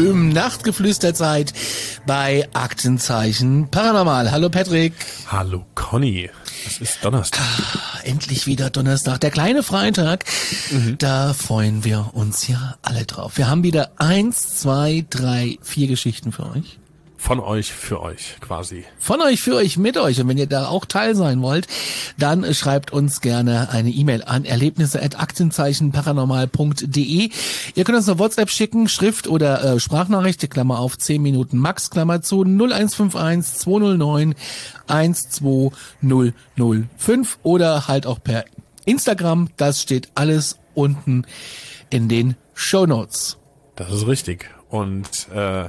Bim, Nachtgeflüsterzeit bei Aktenzeichen Paranormal. Hallo Patrick. Hallo Conny. Es ist Donnerstag. Ah, endlich wieder Donnerstag, der kleine Freitag. Mhm. Da freuen wir uns ja alle drauf. Wir haben wieder eins, zwei, drei, vier Geschichten für euch. Von euch für euch quasi. Von euch für euch mit euch. Und wenn ihr da auch Teil sein wollt, dann schreibt uns gerne eine E-Mail an erlebnisse.aktienzeichenparanormal.de. Ihr könnt uns eine WhatsApp schicken, Schrift oder äh, Sprachnachricht, Klammer auf 10 Minuten Max, Klammer zu 0151 209 12005 oder halt auch per Instagram. Das steht alles unten in den Show Notes. Das ist richtig. Und äh,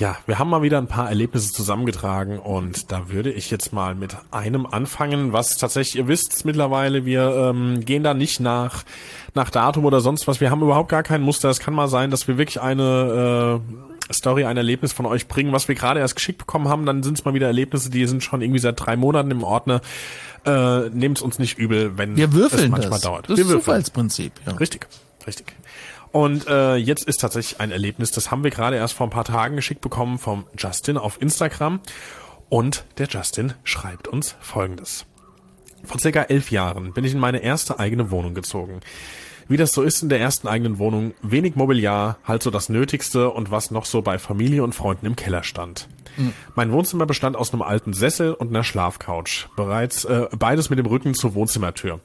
ja, wir haben mal wieder ein paar Erlebnisse zusammengetragen und da würde ich jetzt mal mit einem anfangen, was tatsächlich, ihr wisst mittlerweile, wir ähm, gehen da nicht nach, nach Datum oder sonst was. Wir haben überhaupt gar kein Muster. Es kann mal sein, dass wir wirklich eine äh, Story, ein Erlebnis von euch bringen, was wir gerade erst geschickt bekommen haben. Dann sind es mal wieder Erlebnisse, die sind schon irgendwie seit drei Monaten im Ordner. Äh, Nehmt es uns nicht übel, wenn wir würfeln es manchmal das. dauert. Das wir ist Zufallsprinzip. Ja. Richtig, richtig. Und äh, jetzt ist tatsächlich ein Erlebnis, das haben wir gerade erst vor ein paar Tagen geschickt bekommen vom Justin auf Instagram. Und der Justin schreibt uns Folgendes. Vor circa elf Jahren bin ich in meine erste eigene Wohnung gezogen. Wie das so ist in der ersten eigenen Wohnung, wenig Mobiliar, halt so das Nötigste und was noch so bei Familie und Freunden im Keller stand. Mhm. Mein Wohnzimmer bestand aus einem alten Sessel und einer Schlafcouch, bereits äh, beides mit dem Rücken zur Wohnzimmertür.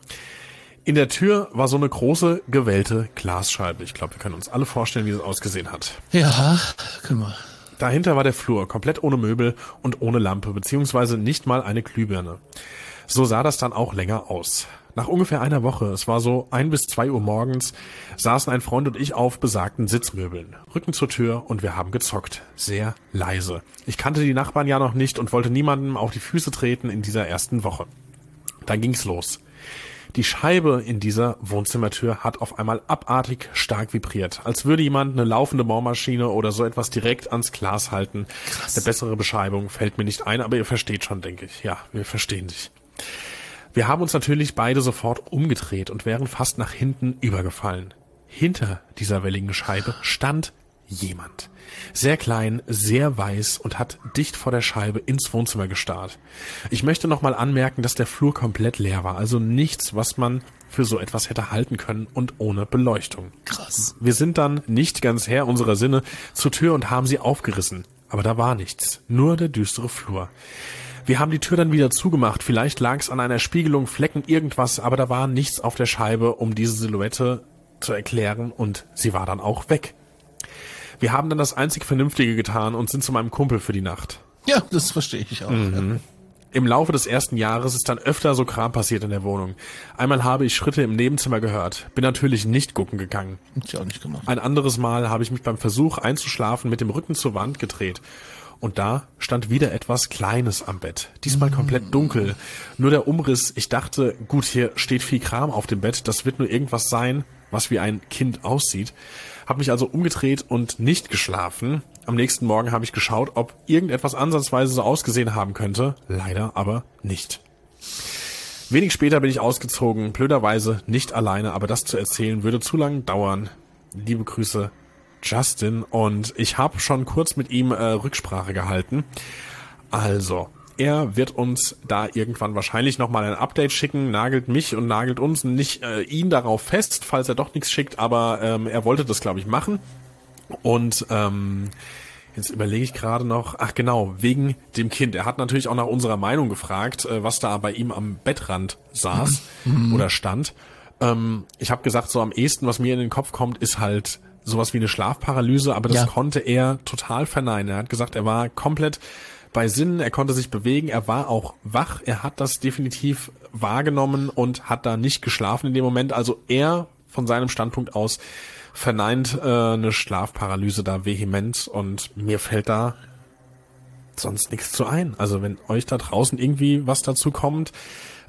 In der Tür war so eine große, gewellte Glasscheibe. Ich glaube, wir können uns alle vorstellen, wie das ausgesehen hat. Ja, können wir. Dahinter war der Flur, komplett ohne Möbel und ohne Lampe, beziehungsweise nicht mal eine Glühbirne. So sah das dann auch länger aus. Nach ungefähr einer Woche, es war so ein bis zwei Uhr morgens, saßen ein Freund und ich auf besagten Sitzmöbeln, Rücken zur Tür und wir haben gezockt. Sehr leise. Ich kannte die Nachbarn ja noch nicht und wollte niemandem auf die Füße treten in dieser ersten Woche. Dann ging's los. Die Scheibe in dieser Wohnzimmertür hat auf einmal abartig stark vibriert, als würde jemand eine laufende Bohrmaschine oder so etwas direkt ans Glas halten. Krass. Eine bessere Beschreibung fällt mir nicht ein, aber ihr versteht schon, denke ich. Ja, wir verstehen dich. Wir haben uns natürlich beide sofort umgedreht und wären fast nach hinten übergefallen. Hinter dieser welligen Scheibe stand jemand. Sehr klein, sehr weiß und hat dicht vor der Scheibe ins Wohnzimmer gestarrt. Ich möchte nochmal anmerken, dass der Flur komplett leer war, also nichts, was man für so etwas hätte halten können und ohne Beleuchtung. Krass. Wir sind dann nicht ganz Herr unserer Sinne zur Tür und haben sie aufgerissen. Aber da war nichts, nur der düstere Flur. Wir haben die Tür dann wieder zugemacht. Vielleicht lag es an einer Spiegelung, Flecken, irgendwas, aber da war nichts auf der Scheibe, um diese Silhouette zu erklären und sie war dann auch weg. Wir haben dann das einzig Vernünftige getan und sind zu meinem Kumpel für die Nacht. Ja, das verstehe ich auch. Mhm. Im Laufe des ersten Jahres ist dann öfter so Kram passiert in der Wohnung. Einmal habe ich Schritte im Nebenzimmer gehört, bin natürlich nicht gucken gegangen. Hab ich auch nicht gemacht. Ein anderes Mal habe ich mich beim Versuch einzuschlafen mit dem Rücken zur Wand gedreht. Und da stand wieder etwas Kleines am Bett. Diesmal komplett dunkel. Nur der Umriss. Ich dachte, gut, hier steht viel Kram auf dem Bett. Das wird nur irgendwas sein, was wie ein Kind aussieht. Habe mich also umgedreht und nicht geschlafen. Am nächsten Morgen habe ich geschaut, ob irgendetwas ansatzweise so ausgesehen haben könnte. Leider aber nicht. Wenig später bin ich ausgezogen, blöderweise nicht alleine, aber das zu erzählen würde zu lang dauern. Liebe Grüße, Justin. Und ich habe schon kurz mit ihm äh, Rücksprache gehalten. Also, er wird uns da irgendwann wahrscheinlich nochmal ein Update schicken, nagelt mich und nagelt uns nicht äh, ihn darauf fest, falls er doch nichts schickt, aber ähm, er wollte das, glaube ich, machen. Und ähm, Jetzt überlege ich gerade noch, ach genau, wegen dem Kind. Er hat natürlich auch nach unserer Meinung gefragt, äh, was da bei ihm am Bettrand saß mhm. oder stand. Ähm, ich habe gesagt, so am ehesten, was mir in den Kopf kommt, ist halt sowas wie eine Schlafparalyse, aber das ja. konnte er total verneinen. Er hat gesagt, er war komplett bei Sinnen, er konnte sich bewegen, er war auch wach, er hat das definitiv wahrgenommen und hat da nicht geschlafen in dem Moment. Also er von seinem Standpunkt aus verneint äh, eine Schlafparalyse da vehement und mir fällt da sonst nichts zu ein. Also wenn euch da draußen irgendwie was dazu kommt,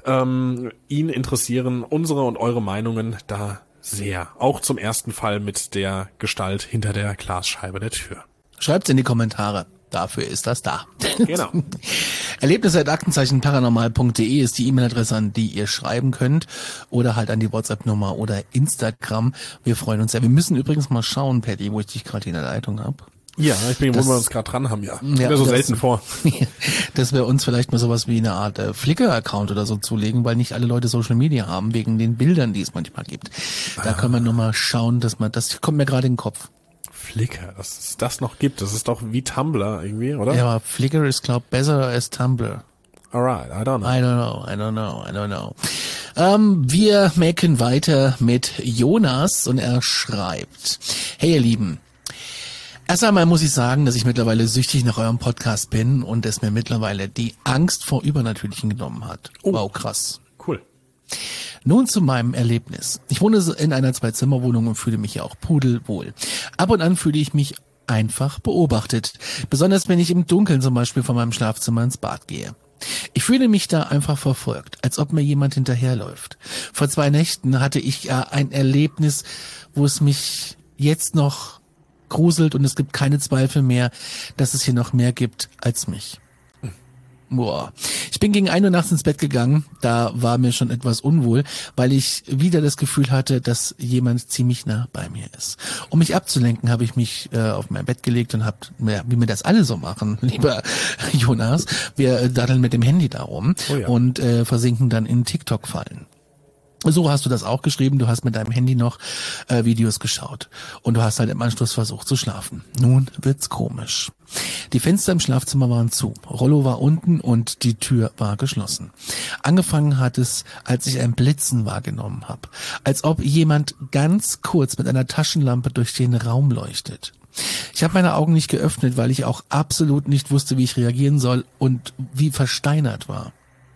ähm, ihn interessieren unsere und eure Meinungen da sehr. Auch zum ersten Fall mit der Gestalt hinter der Glasscheibe der Tür. Schreibt's in die Kommentare. Dafür ist das da. Genau. Erlebnisse.aktenzeichen-paranormal.de ist die E-Mail-Adresse, an die ihr schreiben könnt. Oder halt an die WhatsApp-Nummer oder Instagram. Wir freuen uns sehr. Wir müssen übrigens mal schauen, Patty, wo ich dich gerade in der Leitung habe. Ja, ich bin, wo wir uns gerade dran haben, ja. ja mir so das, selten vor. dass wir uns vielleicht mal sowas wie eine Art äh, Flickr-Account oder so zulegen, weil nicht alle Leute Social Media haben, wegen den Bildern, die es manchmal gibt. Da ah. können wir nur mal schauen, dass man, das kommt mir gerade in den Kopf. Flickr, dass es das noch gibt. Das ist doch wie Tumblr irgendwie, oder? Ja, aber Flickr ist, glaub, besser als Tumblr. Alright, I don't know. I don't know, I don't know, I don't know. Ähm, wir machen weiter mit Jonas und er schreibt, hey ihr Lieben, Erst einmal muss ich sagen, dass ich mittlerweile süchtig nach eurem Podcast bin und es mir mittlerweile die Angst vor Übernatürlichen genommen hat. Oh. Wow, krass. Nun zu meinem Erlebnis. Ich wohne in einer Zwei-Zimmer-Wohnung und fühle mich ja auch pudelwohl. Ab und an fühle ich mich einfach beobachtet. Besonders wenn ich im Dunkeln zum Beispiel von meinem Schlafzimmer ins Bad gehe. Ich fühle mich da einfach verfolgt, als ob mir jemand hinterherläuft. Vor zwei Nächten hatte ich ja ein Erlebnis, wo es mich jetzt noch gruselt und es gibt keine Zweifel mehr, dass es hier noch mehr gibt als mich. Boah. Ich bin gegen ein Uhr nachts ins Bett gegangen. Da war mir schon etwas unwohl, weil ich wieder das Gefühl hatte, dass jemand ziemlich nah bei mir ist. Um mich abzulenken, habe ich mich äh, auf mein Bett gelegt und habe, ja, wie wir das alle so machen, lieber Jonas, wir daddeln mit dem Handy darum oh ja. und äh, versinken dann in TikTok-Fallen. So hast du das auch geschrieben, du hast mit deinem Handy noch äh, Videos geschaut und du hast halt im Anschluss versucht zu schlafen. Nun wird's komisch. Die Fenster im Schlafzimmer waren zu, Rollo war unten und die Tür war geschlossen. Angefangen hat es, als ich ein Blitzen wahrgenommen habe, als ob jemand ganz kurz mit einer Taschenlampe durch den Raum leuchtet. Ich habe meine Augen nicht geöffnet, weil ich auch absolut nicht wusste, wie ich reagieren soll und wie versteinert war.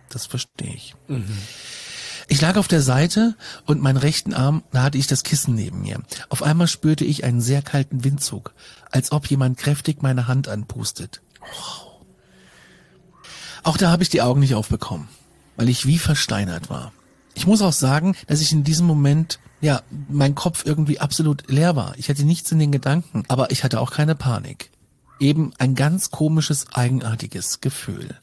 Das verstehe ich. Mhm. Ich lag auf der Seite und meinen rechten Arm, da hatte ich das Kissen neben mir. Auf einmal spürte ich einen sehr kalten Windzug, als ob jemand kräftig meine Hand anpustet. Auch da habe ich die Augen nicht aufbekommen, weil ich wie versteinert war. Ich muss auch sagen, dass ich in diesem Moment, ja, mein Kopf irgendwie absolut leer war. Ich hatte nichts in den Gedanken, aber ich hatte auch keine Panik. Eben ein ganz komisches, eigenartiges Gefühl.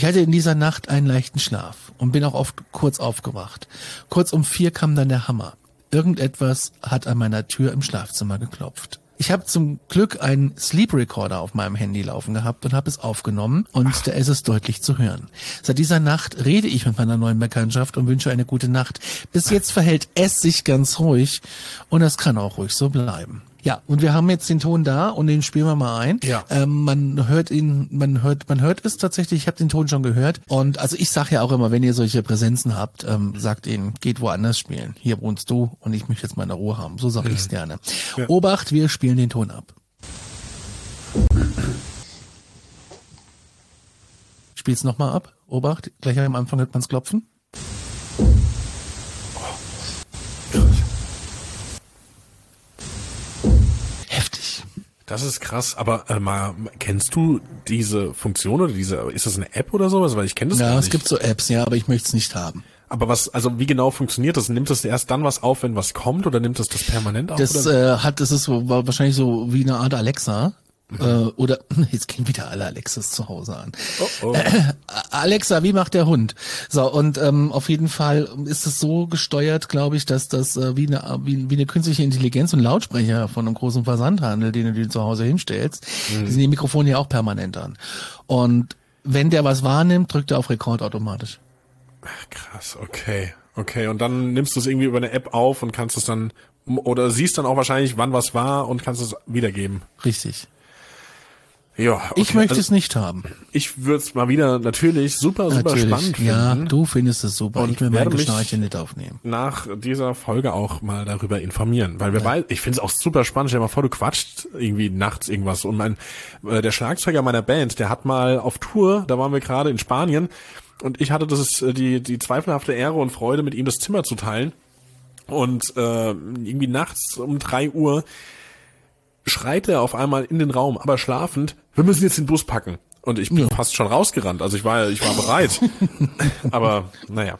Ich hatte in dieser Nacht einen leichten Schlaf und bin auch oft kurz aufgewacht. Kurz um vier kam dann der Hammer. Irgendetwas hat an meiner Tür im Schlafzimmer geklopft. Ich habe zum Glück einen Sleep Recorder auf meinem Handy laufen gehabt und habe es aufgenommen und Ach. da ist es deutlich zu hören. Seit dieser Nacht rede ich mit meiner neuen Bekanntschaft und wünsche eine gute Nacht. Bis jetzt verhält es sich ganz ruhig und das kann auch ruhig so bleiben. Ja, und wir haben jetzt den Ton da und den spielen wir mal ein. Ja. Ähm, man hört ihn, man hört, man hört es tatsächlich. Ich habe den Ton schon gehört. Und also ich sage ja auch immer, wenn ihr solche Präsenzen habt, ähm, sagt ihnen, geht woanders spielen. Hier wohnst du und ich möchte jetzt meine Ruhe haben. So sage mhm. ich's gerne. Ja. Obacht, wir spielen den Ton ab. Spiel's nochmal ab. Obacht, gleich am Anfang hört man's klopfen. Das ist krass, aber äh, mal kennst du diese Funktion oder diese ist das eine App oder sowas, weil ich kenne das ja, nicht. Ja, es gibt so Apps, ja, aber ich möchte es nicht haben. Aber was, also wie genau funktioniert das? Nimmt das erst dann was auf, wenn was kommt, oder nimmt das das permanent auf? Das äh, hat, das ist so, war wahrscheinlich so wie eine Art Alexa. Mhm. Äh, oder jetzt gehen wieder alle Alexas zu Hause an. Oh, oh. Alexa, wie macht der Hund? So und ähm, auf jeden Fall ist es so gesteuert, glaube ich, dass das äh, wie eine wie, wie eine künstliche Intelligenz und Lautsprecher von einem großen Versandhandel, den du dir zu Hause hinstellst, mhm. die sind die Mikrofone ja auch permanent an. Und wenn der was wahrnimmt, drückt er auf Rekord automatisch. Ach, krass, okay. Okay, und dann nimmst du es irgendwie über eine App auf und kannst es dann oder siehst dann auch wahrscheinlich, wann was war und kannst es wiedergeben. Richtig. Ja, okay. Ich möchte also, es nicht haben. Ich würde es mal wieder natürlich super, super Natürlich. spannend finden. Ja, du findest es super. Und ich will mein Geschnarche nicht aufnehmen. nach dieser Folge auch mal darüber informieren, weil wir beide, ich finde es auch super spannend. Stell dir mal vor, du quatscht irgendwie nachts irgendwas und mein äh, der Schlagzeuger meiner Band, der hat mal auf Tour, da waren wir gerade in Spanien und ich hatte das äh, die die zweifelhafte Ehre und Freude, mit ihm das Zimmer zu teilen und äh, irgendwie nachts um drei Uhr schreit er auf einmal in den Raum, aber schlafend, wir müssen jetzt den Bus packen. Und ich bin fast schon rausgerannt, also ich war ich war bereit. aber naja.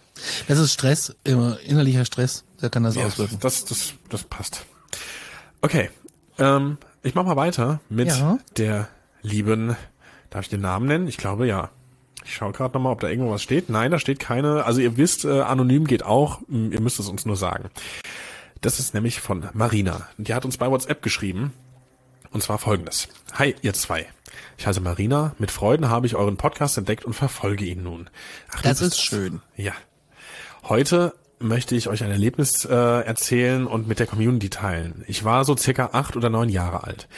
Das ist Stress, innerlicher Stress, der kann das Ja, auswirken. das, das, das passt. Okay, ähm, ich mach mal weiter mit Ja. der lieben, darf ich den Namen nennen? Ich glaube ja. Ich schaue gerade nochmal, ob da irgendwo was steht. Nein, da steht keine. Also ihr wisst, äh, anonym geht auch. Ihr müsst es uns nur sagen. Das ist nämlich von Marina. Die hat uns bei WhatsApp geschrieben. Und zwar folgendes. Hi, ihr zwei. Ich heiße Marina. Mit Freuden habe ich euren Podcast entdeckt und verfolge ihn nun. Ach, Das ist schön. ja. Heute möchte ich euch ein Erlebnis äh, erzählen und mit der Community teilen. Ich war so circa acht oder neun Jahre alt.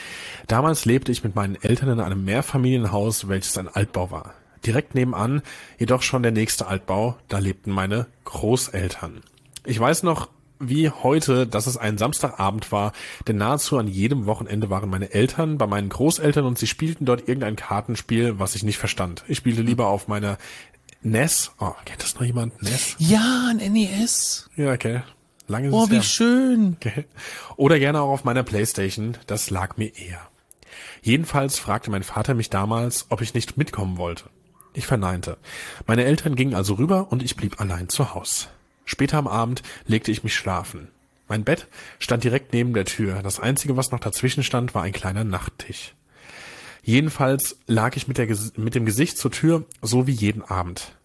Damals lebte ich mit meinen Eltern in einem Mehrfamilienhaus, welches ein Altbau war. Direkt nebenan jedoch schon der nächste Altbau, da lebten meine Großeltern. Ich weiß noch wie heute, dass es ein Samstagabend war, denn nahezu an jedem Wochenende waren meine Eltern bei meinen Großeltern und sie spielten dort irgendein Kartenspiel, was ich nicht verstand. Ich spielte lieber auf meiner NES. Oh, kennt das noch jemand? NES? Ja, ein NES. Ja, okay. Lange ist Oh, wie schön. Okay. Oder gerne auch auf meiner Playstation. Das lag mir eher. Jedenfalls fragte mein Vater mich damals, ob ich nicht mitkommen wollte. Ich verneinte. Meine Eltern gingen also rüber und ich blieb allein zu Haus. Später am Abend legte ich mich schlafen. Mein Bett stand direkt neben der Tür. Das einzige, was noch dazwischen stand, war ein kleiner Nachttisch. Jedenfalls lag ich mit, der, mit dem Gesicht zur Tür, so wie jeden Abend.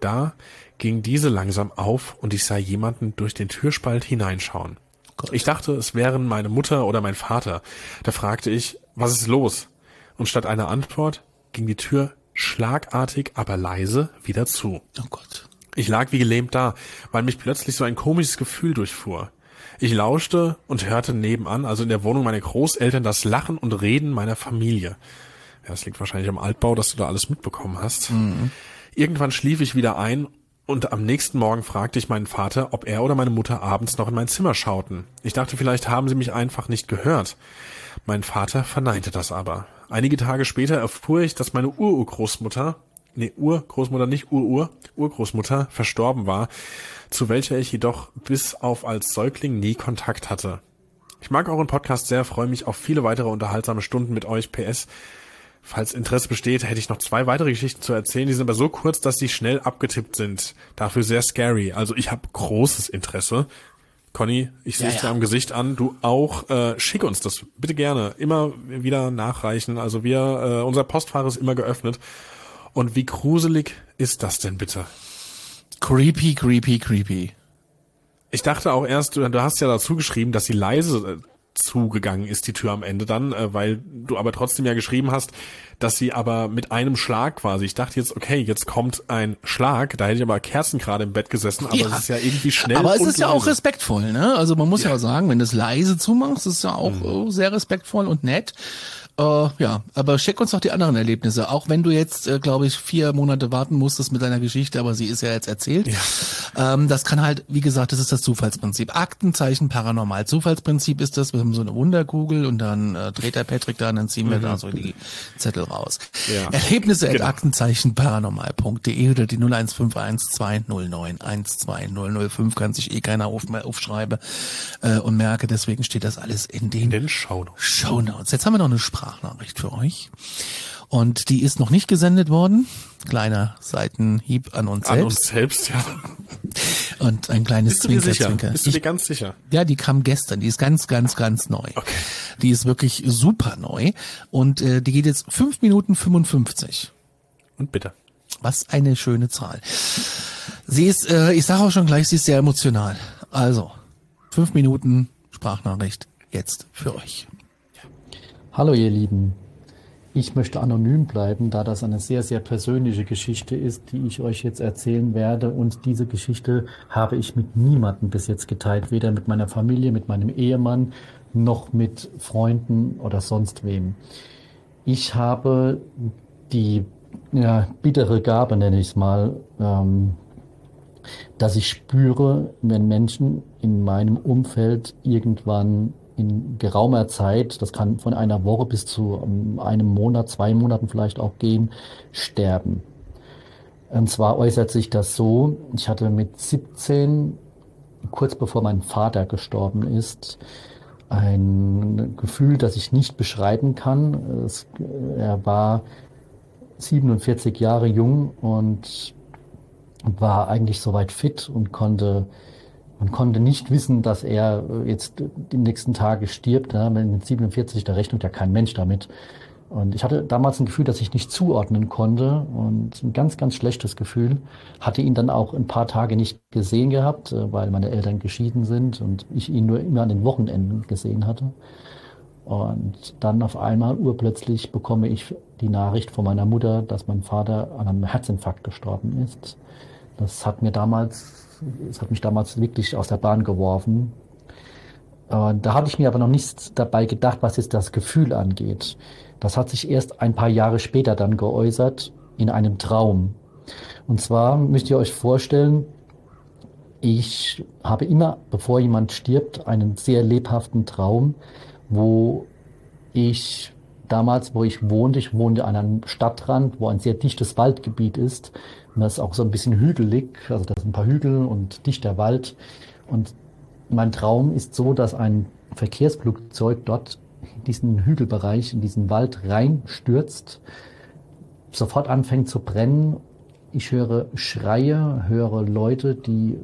Da ging diese langsam auf und ich sah jemanden durch den Türspalt hineinschauen. Gott. Ich dachte, es wären meine Mutter oder mein Vater. Da fragte ich, was ist los? Und statt einer Antwort ging die Tür schlagartig, aber leise wieder zu. Oh Gott. Ich lag wie gelähmt da, weil mich plötzlich so ein komisches Gefühl durchfuhr. Ich lauschte und hörte nebenan, also in der Wohnung meiner Großeltern, das Lachen und Reden meiner Familie. Ja, das liegt wahrscheinlich am Altbau, dass du da alles mitbekommen hast. Irgendwann schlief ich wieder ein und am nächsten Morgen fragte ich meinen Vater, ob er oder meine Mutter abends noch in mein Zimmer schauten. Ich dachte, vielleicht haben sie mich einfach nicht gehört. Mein Vater verneinte das aber. Einige Tage später erfuhr ich, dass meine Ururgroßmutter, nee, Urgroßmutter, nicht Urur, Urgroßmutter verstorben war, zu welcher ich jedoch bis auf als Säugling nie Kontakt hatte. Ich mag euren Podcast sehr, freue mich auf viele weitere unterhaltsame Stunden mit euch. PS, falls Interesse besteht, hätte ich noch zwei weitere Geschichten zu erzählen. Die sind aber so kurz, dass sie schnell abgetippt sind. Dafür sehr scary. Also ich habe großes Interesse. Conny, ich sehe Ja, es dir ja. am Gesicht an. Du auch. Äh, schick uns das bitte gerne. Immer wieder nachreichen. Also wir, äh, unser Postfach ist immer geöffnet. Und wie gruselig ist das denn bitte? Creepy, creepy, creepy. Ich dachte auch erst, du, hast ja dazu geschrieben, dass sie leise äh, zugegangen ist, die Tür am Ende dann, äh, weil du aber trotzdem ja geschrieben hast, dass sie aber mit einem Schlag quasi. Ich dachte jetzt, okay, jetzt kommt ein Schlag, da hätte ich aber Kerzen gerade im Bett gesessen, aber es ist ja irgendwie schnell. Aber es ist ja auch leise. respektvoll, ne? Also man muss ja, Ja. sagen, wenn du es leise zumachst, ist ja auch Mhm. sehr respektvoll und nett. Äh, ja, aber schick uns doch die anderen Erlebnisse. Auch wenn du jetzt, äh, glaube ich, vier Monate warten musstest mit deiner Geschichte, aber sie ist ja jetzt erzählt. Ähm, das kann halt, wie gesagt, das ist das Zufallsprinzip. Aktenzeichen paranormal. Zufallsprinzip ist das, wir haben so eine Wunderkugel und dann äh, dreht der Patrick da und dann ziehen wir da so die Zettel raus. Mhm. Ja. Erlebnisse Genau. at aktenzeichenparanormal.de oder die 015120912005 kann sich eh keiner auf, aufschreiben äh, und merke, deswegen steht das alles in den, in den Shownotes. Shownotes. Jetzt haben wir noch eine Sprachnachricht für euch. Und die ist noch nicht gesendet worden. Kleiner Seitenhieb an uns An selbst. uns selbst, ja. Und ein kleines Bist Zwinker? Zwinker. Bist du dir Ich, ganz sicher? ja, die kam gestern. Die ist ganz, ganz, ganz neu. Okay. Die ist wirklich super neu. Und äh, die geht jetzt fünf Minuten 55. Und bitte. Was eine schöne Zahl. Sie ist, äh, ich sage auch schon gleich, sie ist sehr emotional. Also, fünf Minuten Sprachnachricht jetzt für euch. Hallo ihr Lieben, ich möchte anonym bleiben, da das eine sehr, sehr persönliche Geschichte ist, die ich euch jetzt erzählen werde. Und diese Geschichte habe ich mit niemandem bis jetzt geteilt, weder mit meiner Familie, mit meinem Ehemann, noch mit Freunden oder sonst wem. Ich habe die ja, bittere Gabe, nenne ich es mal, ähm, dass ich spüre, wenn Menschen in meinem Umfeld irgendwann in geraumer Zeit, das kann von einer Woche bis zu einem Monat, zwei Monaten vielleicht auch gehen, sterben. Und zwar äußert sich das so, ich hatte mit 17, kurz bevor mein Vater gestorben ist, ein Gefühl, das ich nicht beschreiben kann. Es, er war 47 Jahre jung und war eigentlich soweit fit und konnte man konnte nicht wissen, dass er jetzt die nächsten Tage stirbt. Ja, mit 47, da rechnet ja kein Mensch damit. Und ich hatte damals ein Gefühl, dass ich nicht zuordnen konnte und ein ganz, ganz schlechtes Gefühl. Hatte ihn dann auch ein paar Tage nicht gesehen gehabt, äh, weil meine Eltern geschieden sind und ich ihn nur immer an den Wochenenden gesehen hatte. Und dann auf einmal urplötzlich bekomme ich die Nachricht von meiner Mutter, dass mein Vater an einem Herzinfarkt gestorben ist. Das hat mir damals, das hat mich damals wirklich aus der Bahn geworfen. Und da habe ich mir aber noch nichts dabei gedacht, was jetzt das Gefühl angeht. Das hat sich erst ein paar Jahre später dann geäußert in einem Traum. Und zwar müsst ihr euch vorstellen, ich habe immer, bevor jemand stirbt, einen sehr lebhaften Traum, wo ich damals, wo ich wohnte, ich wohnte an einem Stadtrand, wo ein sehr dichtes Waldgebiet ist. Und das ist auch so ein bisschen hügelig, also das sind ein paar Hügel und dichter Wald. Und mein Traum ist so, dass ein Verkehrsflugzeug dort in diesen Hügelbereich, in diesen Wald reinstürzt, sofort anfängt zu brennen. Ich höre Schreie, höre Leute, die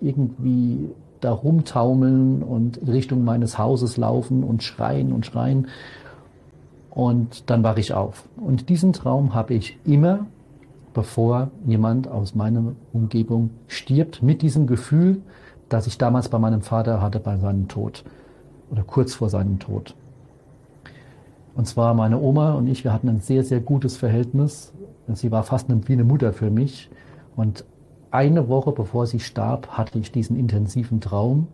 irgendwie da rumtaumeln und in Richtung meines Hauses laufen und schreien und schreien. Und dann wache ich auf. Und diesen Traum habe ich immer, bevor jemand aus meiner Umgebung stirbt, mit diesem Gefühl, das ich damals bei meinem Vater hatte bei seinem Tod oder kurz vor seinem Tod. Und zwar meine Oma und ich, wir hatten ein sehr, sehr gutes Verhältnis. Sie war fast wie eine Mutter für mich. Und eine Woche bevor sie starb, hatte ich diesen intensiven Traum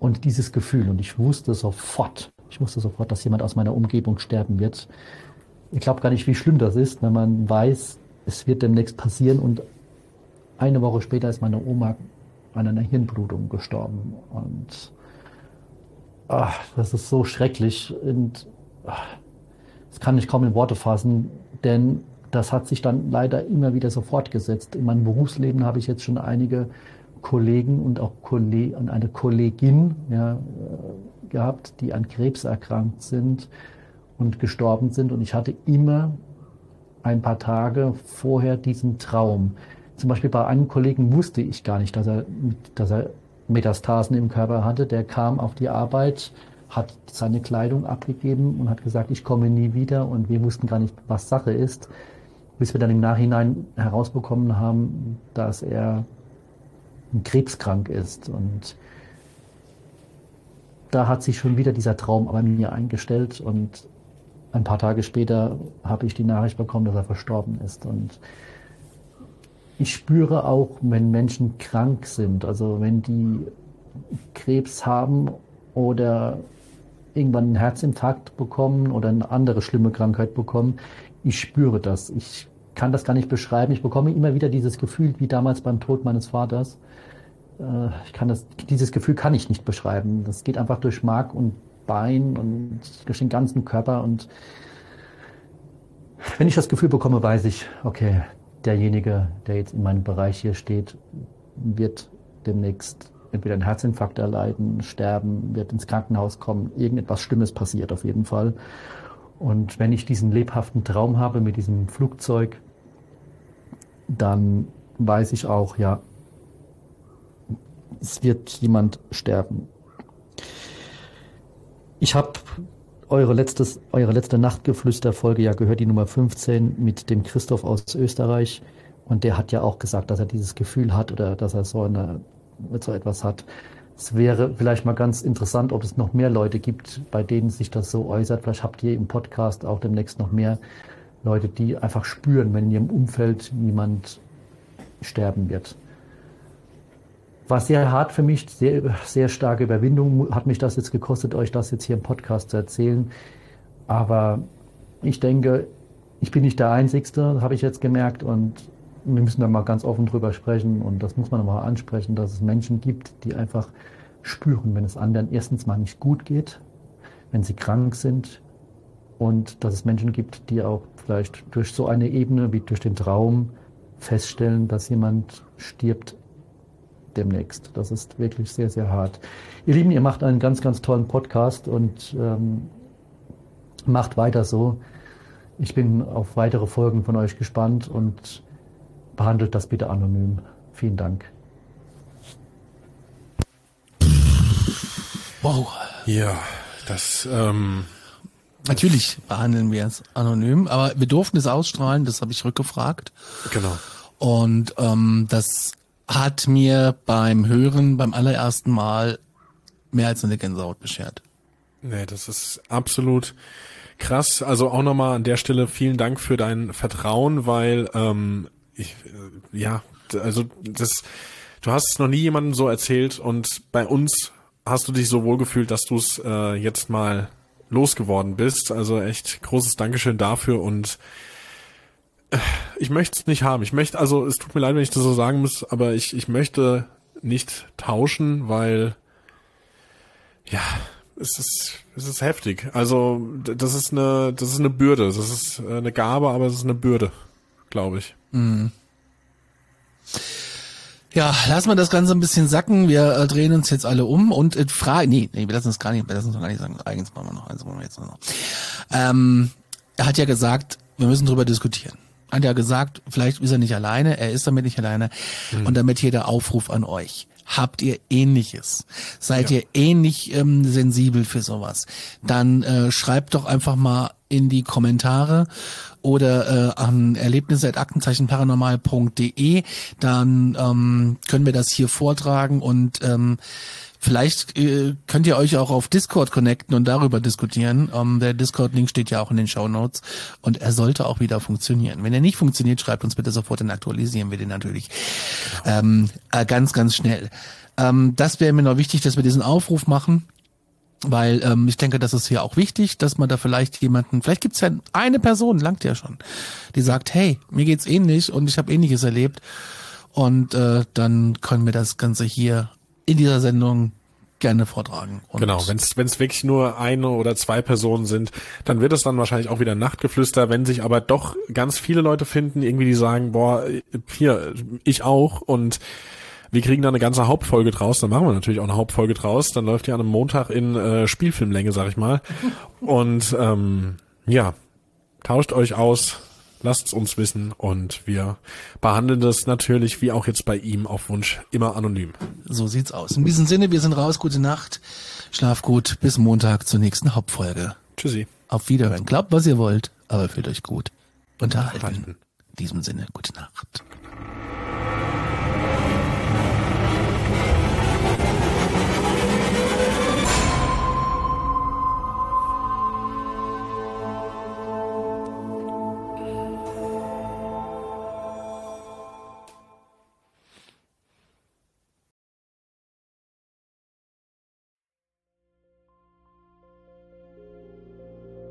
und dieses Gefühl. Und ich wusste sofort, ich wusste sofort, dass jemand aus meiner Umgebung sterben wird. Ich glaube gar nicht, wie schlimm das ist, wenn man weiß, es wird demnächst passieren. Und eine Woche später ist meine Oma an einer Hirnblutung gestorben. Und ach, das ist so schrecklich. Und ach, das kann ich kaum in Worte fassen, denn das hat sich dann leider immer wieder so fortgesetzt. In meinem Berufsleben habe ich jetzt schon einige Kollegen und auch Kolleg und eine Kollegin ja, äh, gehabt, die an Krebs erkrankt sind und gestorben sind. Und ich hatte immer ein paar Tage vorher diesen Traum. Zum Beispiel bei einem Kollegen wusste ich gar nicht, dass er, dass er Metastasen im Körper hatte. Der kam auf die Arbeit, hat seine Kleidung abgegeben und hat gesagt, ich komme nie wieder. Und wir wussten gar nicht, was Sache ist bis wir dann im Nachhinein herausbekommen haben, dass er krebskrank ist. Und da hat sich schon wieder dieser Traum bei mir eingestellt und ein paar Tage später habe ich die Nachricht bekommen, dass er verstorben ist. Und ich spüre auch, wenn Menschen krank sind, also wenn die Krebs haben oder irgendwann einen Herzinfarkt bekommen oder eine andere schlimme Krankheit bekommen, ich spüre das. Ich kann das gar nicht beschreiben. Ich bekomme immer wieder dieses Gefühl, wie damals beim Tod meines Vaters. Äh, ich kann das, dieses Gefühl kann ich nicht beschreiben. Das geht einfach durch Mark und Bein und durch den ganzen Körper. Und wenn ich das Gefühl bekomme, weiß ich, okay, derjenige, der jetzt in meinem Bereich hier steht, wird demnächst entweder einen Herzinfarkt erleiden, sterben, wird ins Krankenhaus kommen. Irgendetwas Schlimmes passiert auf jeden Fall. Und wenn ich diesen lebhaften Traum habe mit diesem Flugzeug, dann weiß ich auch, ja, es wird jemand sterben. Ich habe eure, eure letzte Nachtgeflüster-Folge ja gehört, die Nummer 15 mit dem Christoph aus Österreich. Und der hat ja auch gesagt, dass er dieses Gefühl hat oder dass er so, eine, so etwas hat. Es wäre vielleicht mal ganz interessant, ob es noch mehr Leute gibt, bei denen sich das so äußert. Vielleicht habt ihr im Podcast auch demnächst noch mehr Leute, die einfach spüren, wenn in ihrem Umfeld jemand sterben wird. War sehr hart für mich, sehr, sehr starke Überwindung hat mich das jetzt gekostet, euch das jetzt hier im Podcast zu erzählen. Aber ich denke, ich bin nicht der Einzige, habe ich jetzt gemerkt. Und wir müssen da mal ganz offen drüber sprechen. Und das muss man mal ansprechen, dass es Menschen gibt, die einfach spüren, wenn es anderen erstens mal nicht gut geht, wenn sie krank sind. Und dass es Menschen gibt, die auch vielleicht durch so eine Ebene wie durch den Traum feststellen, dass jemand stirbt demnächst. Das ist wirklich sehr, sehr hart. Ihr Lieben, ihr macht einen ganz, ganz tollen Podcast und ähm, macht weiter so. Ich bin auf weitere Folgen von euch gespannt und behandelt das bitte anonym. Vielen Dank. Wow. Ja, das. Ähm Natürlich behandeln wir es anonym, aber wir durften es ausstrahlen, das habe ich rückgefragt. Genau. Und ähm, das hat mir beim Hören beim allerersten Mal mehr als eine Gänsehaut beschert. Nee, das ist absolut krass. Also auch nochmal an der Stelle vielen Dank für dein Vertrauen, weil ähm, ich äh, ja, also das du hast es noch nie jemandem so erzählt und bei uns hast du dich so wohl gefühlt, dass du es äh, jetzt mal losgeworden bist. Also echt großes Dankeschön dafür und ich möchte es nicht haben. Ich möchte, also es tut mir leid, wenn ich das so sagen muss, aber ich, ich möchte nicht tauschen, weil ja, es ist, es ist heftig. Also das ist eine, das ist eine Bürde. Das ist eine Gabe, aber es ist eine Bürde, glaube ich. Mhm. Ja, lassen wir das Ganze ein bisschen sacken. Wir äh, drehen uns jetzt alle um und äh, fragen, nee, nee, wir lassen es gar nicht, wir lassen es gar nicht sagen. Eigens machen wir noch eins, wollen wir jetzt noch. Ähm, er hat ja gesagt, wir müssen drüber diskutieren. Hat ja gesagt, vielleicht ist er nicht alleine, er ist damit nicht alleine. Mhm. Und damit hier der Aufruf an euch. Habt ihr ähnliches? Seid ja. ihr ähnlich ähm, sensibel für sowas? Dann äh, schreibt doch einfach mal in die Kommentare oder äh, an erlebnisse.aktenzeichenparanormal.de. Dann ähm, können wir das hier vortragen und ähm, Vielleicht äh, könnt ihr euch auch auf Discord connecten und darüber diskutieren. Ähm, der Discord-Link steht ja auch in den Show Notes und er sollte auch wieder funktionieren. Wenn er nicht funktioniert, schreibt uns bitte sofort, dann aktualisieren wir den natürlich ähm, äh, ganz, ganz schnell. Ähm, das wäre mir noch wichtig, dass wir diesen Aufruf machen weil ähm, ich denke, das ist hier auch wichtig, dass man da vielleicht jemanden, vielleicht gibt's ja eine Person, langt ja schon, die sagt, hey, mir geht's ähnlich und ich habe ähnliches erlebt und äh, dann können wir das Ganze hier in dieser Sendung gerne vortragen. Und genau, wenn es wirklich nur eine oder zwei Personen sind, dann wird es dann wahrscheinlich auch wieder Nachtgeflüster. Wenn sich aber doch ganz viele Leute finden, irgendwie die sagen, boah, hier, ich auch und wir kriegen da eine ganze Hauptfolge draus, dann machen wir natürlich auch eine Hauptfolge draus. Dann läuft die an einem Montag in äh, Spielfilmlänge, sag ich mal. Und ähm, ja, tauscht euch aus, lasst es uns wissen und wir behandeln das natürlich, wie auch jetzt bei ihm, auf Wunsch immer anonym. So sieht's aus. In diesem Sinne, wir sind raus, gute Nacht, schlaf gut, bis Montag zur nächsten Hauptfolge. Tschüssi. Auf Wiederhören. Glaubt, was ihr wollt, aber fühlt euch gut. Unterhalten. In diesem Sinne, gute Nacht.